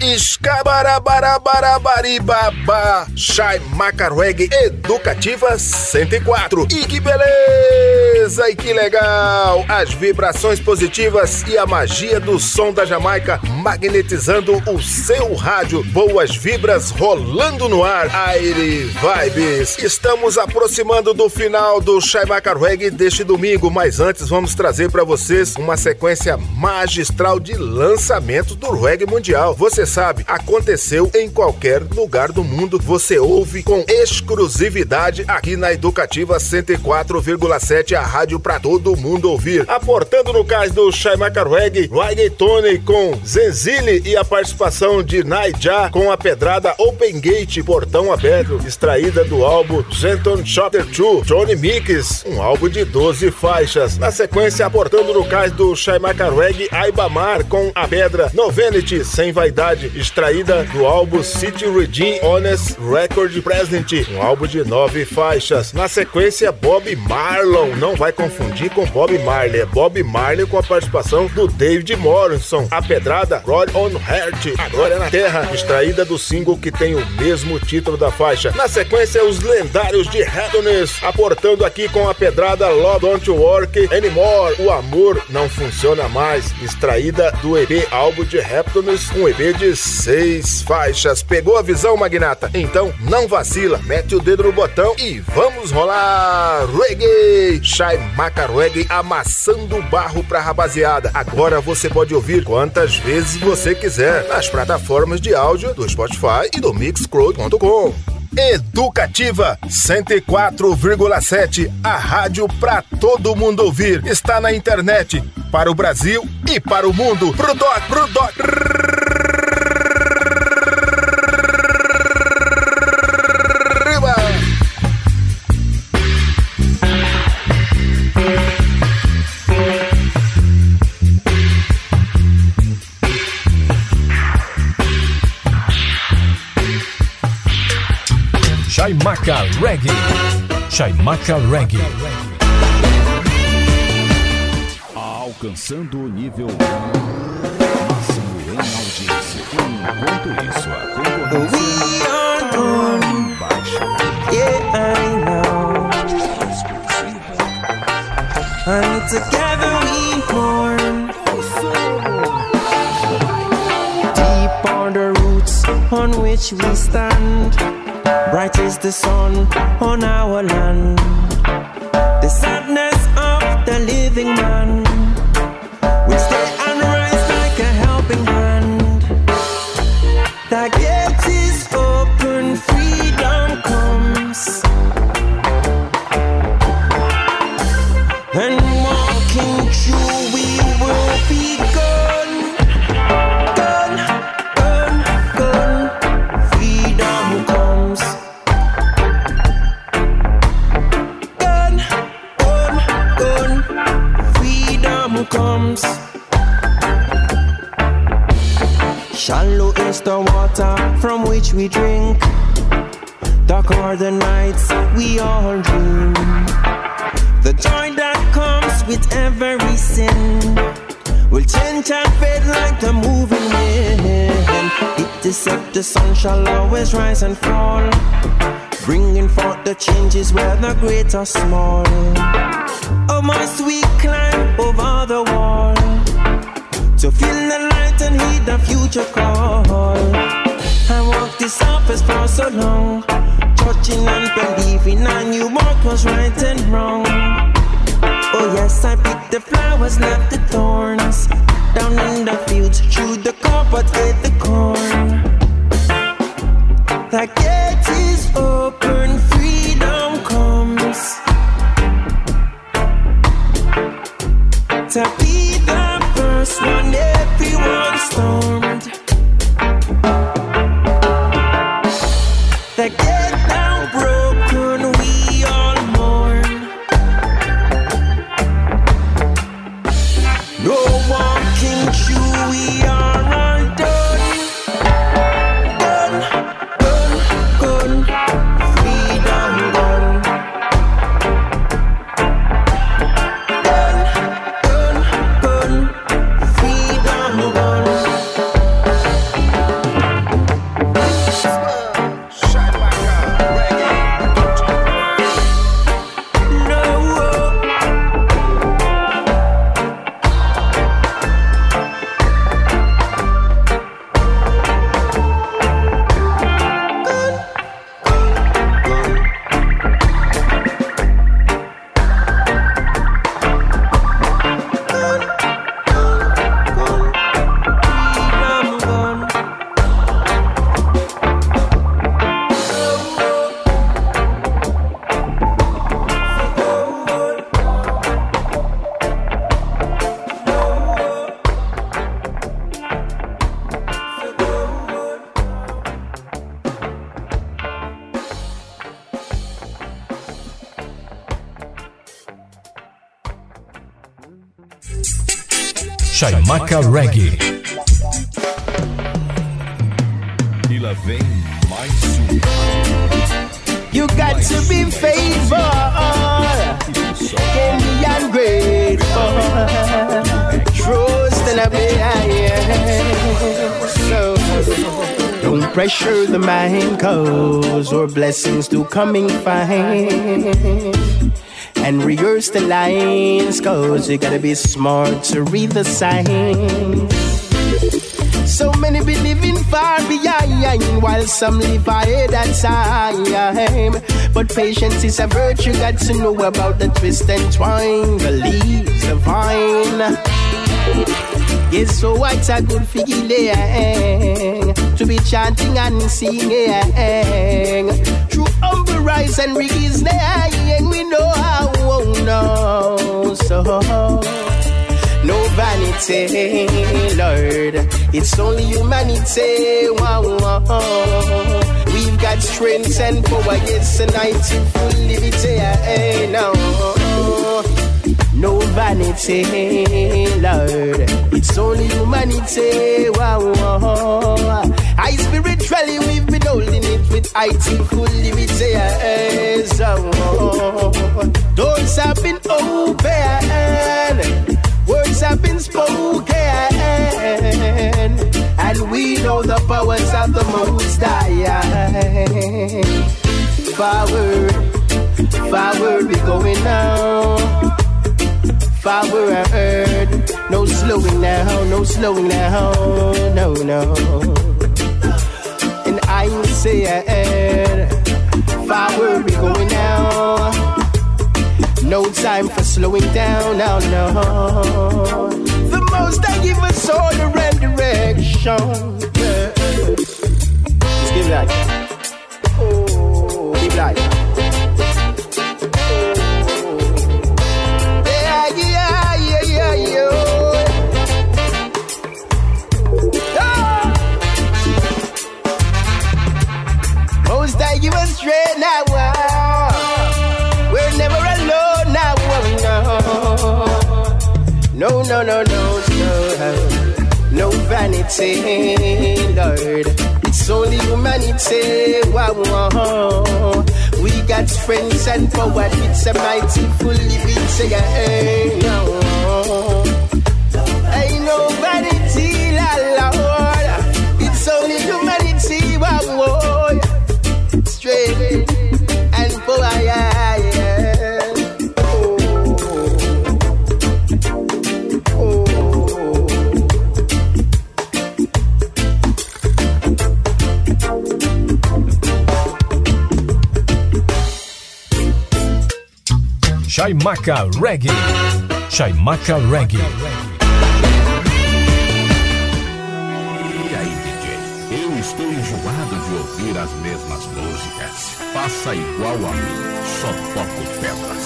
Escabarabarabarabaribaba. Chaimaca Reggae Educativa 104. E que beleza, e que legal. As vibrações positivas e a magia do som da Jamaica magnetizando o seu rádio. Boas vibras rolando no ar. Aire Vibes. Estamos aproximando do final do Chaimaca Reggae deste domingo, mas antes vamos trazer para vocês uma sequência magistral de lançamentos do reggae mundial. Você sabe, aconteceu em qualquer lugar do mundo. Você ouve com exclusividade aqui na Educativa 104,7, a rádio para todo mundo ouvir. Aportando no cais do Shaimaka Reggae, Reggae Tony com Zenzile e a participação de Naija com a pedrada Open Gate, Portão Aberto, extraída do álbum Genton Shotter 2, Johnny Mix, um álbum de 12 faixas. Na sequência, aportando no cais do Shaimaka Reggae, Aibamar com a pedra Novenity, Sem Vaidade, extraída do álbum City Redeem Honest Record Present, um álbum de 9 faixas. Na sequência, Bob Marlon, não vai confundir com Bob Marley, é Bob Marley com a participação do David Morrison. A pedrada Rod on Heart, agora é na Terra, extraída do single que tem o mesmo título da faixa. Na sequência, os lendários de Happiness, aportando aqui com a pedrada Love Don't Work Anymore, o amor não funciona mais, extraída do EP álbum de Happiness, um EP de seis faixas. Pegou a visão, magnata? Então não vacila, mete o dedo no botão e vamos rolar reggae! Shai Maca Reggae amassando barro pra rapaziada. Agora você pode ouvir quantas vezes você quiser nas plataformas de áudio do Spotify e do Mixcloud.com. Educativa 104,7, a rádio pra todo mundo ouvir. Está na internet para o Brasil e para o mundo. Pro doc, pro doc. Shaimaka Reggae. Shaimaka Reggae. Alcançando o nível máximo em audiência. Enquanto isso, a concorrência baixa. Yeah, I know. And together we born. Deep are the roots on which we stand. Bright is the sun on our land. Shall always rise and fall, bringing forth the changes whether great or small. Oh, must we climb over the wall to feel the light and heed the future call? I walked this surface for so long, touching and believing I knew what was right and wrong. Oh yes, I picked the flowers, left the thorns. Down in the fields, through the carpet, ate the corn. Chaimaca Reggae. E lá vem mais um. You got to be faithful, can be ungrateful, trust and obey. So don't pressure the mind, cause your blessings do coming fine. And rehearse the lines, cause you gotta be smart to read the signs. So many be living far behind, while some live ahead of time. But patience is a virtue, got to know about the twist and twine, the leaves, the vine. Yes, so what's a good feeling to be chanting and singing through humble rise and reasoning. We know how, oh no, so no vanity, Lord. It's only humanity. Wow, wow. We've got strength and power, yes, and I to full liberty. Hey, no. No vanity, Lord. It's only humanity. Wow, wow. I spiritually we've been holding it with IT full liberty. Hey, so doors have been open. Words have been spoken, and we know the powers of the Most High. Forward, forward, we going now. Forward, no slowing down, no slowing down, no, no. I say, forward, we going now. No time for slowing down, no, no. The most I give us order and direction. Yes. Just give that. Straight now. We're never alone now. No, no, no, no, no. No vanity, Lord. It's only humanity. We got strength and power. It's a mighty fully beat. Say, hey, no. Ain't no Chaimaca Reggae. Chaimaca Reggae. E aí, DJ? Eu estou enjoado de ouvir as mesmas músicas. Faça igual a mim, só toco pedras.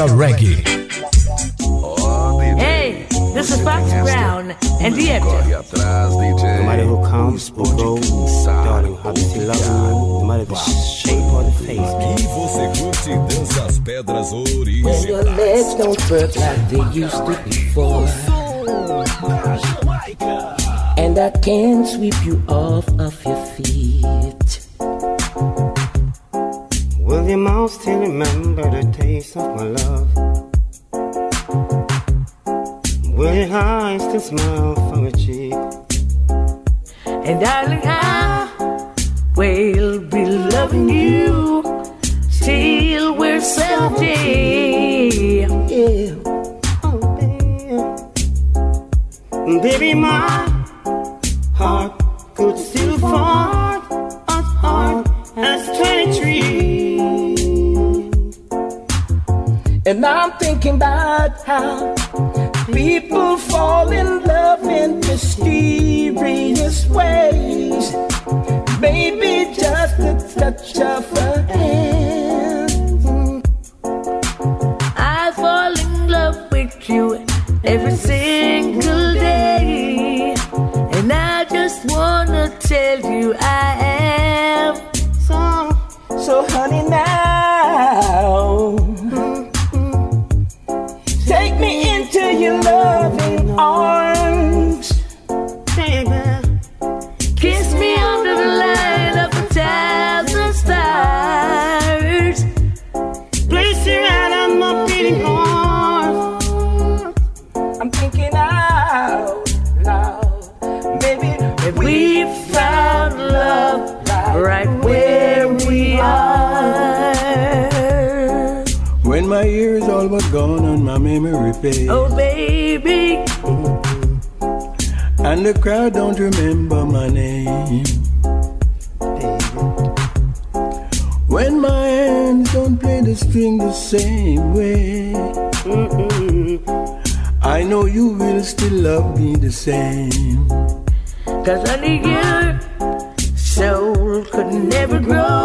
a Rank. And I'm thinking about how people fall in love in mysterious ways. Maybe just a touch of a hand. the crowd don't remember my name. When my hands don't play the string the same way, I know you will still love me the same. Cause need you, soul could never grow.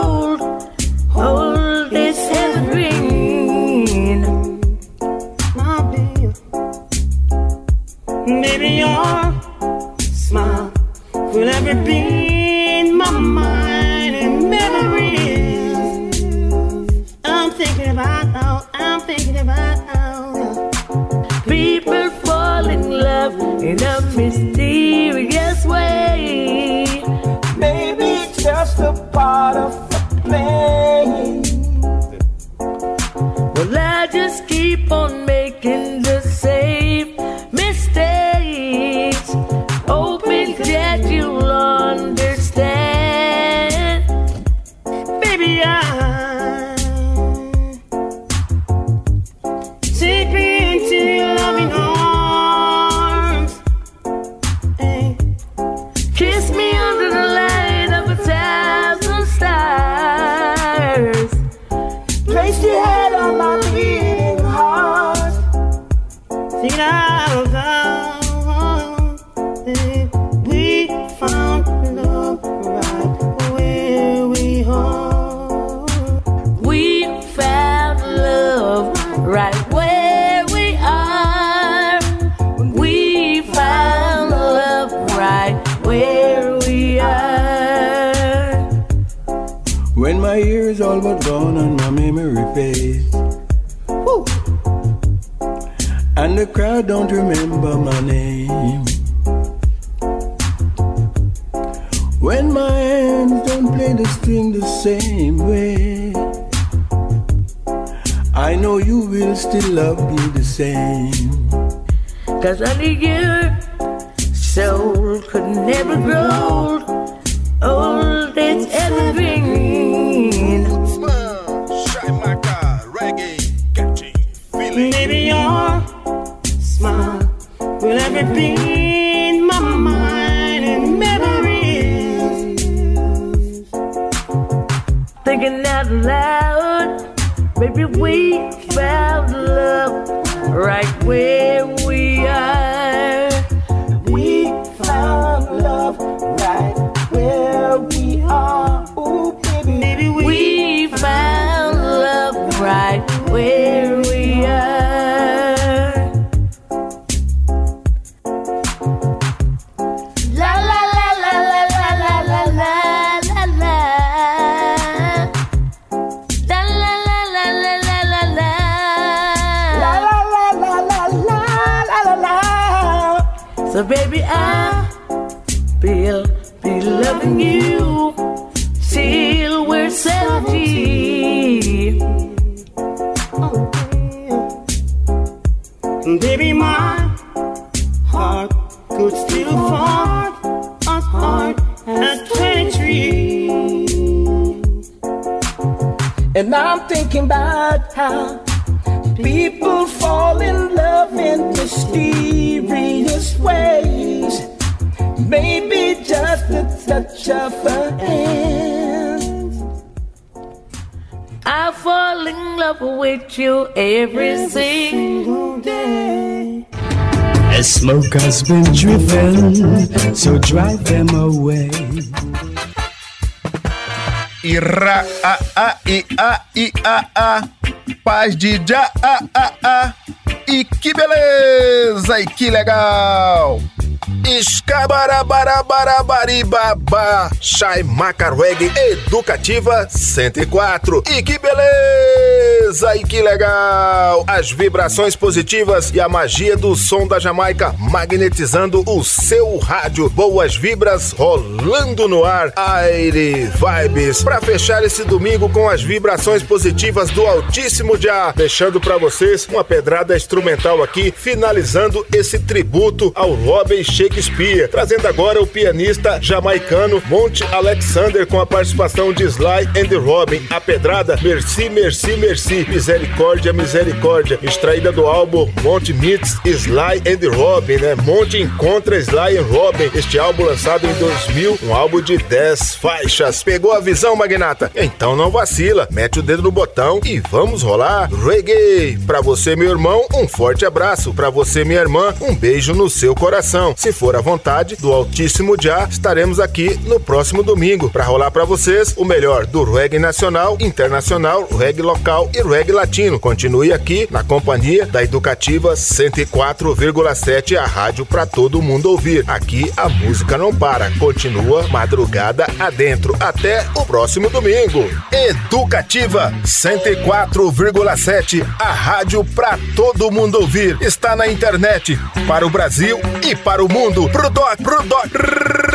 Has been driven, so drive them away. Ira, a, a, i, a, i, a, a. Paz de já, a, a, a. E que beleza, e que legal. Escabarabarabarabariba, Shai Macarweg Educativa 104. E que beleza, e que legal. As vibrações positivas e a magia do som da Jamaica magnetizando o seu rádio. Boas vibras rolando no ar. Aire Vibes. Pra fechar esse domingo com as vibrações positivas do Altíssimo Já. Deixando pra vocês uma pedrada instrumental aqui, finalizando esse tributo ao Robin Shakespeare. Trazendo agora o pianista jamaicano Monte Alexander com a participação de Sly and Robin. A pedrada Merci, Merci, Merci. Misericórdia, Misericórdia. Extraída do álbum Monte Meets Sly and Robin, né? Monte encontra Sly and Robin. Este álbum lançado em 2000, um álbum de 10 faixas. Pegou a visão, Magnata? Então não vacila. Mete o dedo no botão e vamos rolar reggae. Pra você, meu irmão, um forte abraço. Pra você, minha irmã, um beijo no seu coração. Se for à vontade, do Altíssimo Já, estaremos aqui no próximo domingo para rolar para vocês o melhor do reggae nacional, internacional, reggae local e reggae latino. Continue aqui na companhia da Educativa 104,7, a rádio para todo mundo ouvir. Aqui a música não para, continua madrugada adentro. Até o próximo domingo. Educativa 104,7, a rádio para todo mundo ouvir. Está na internet para o Brasil e para o mundo. буду. Продать.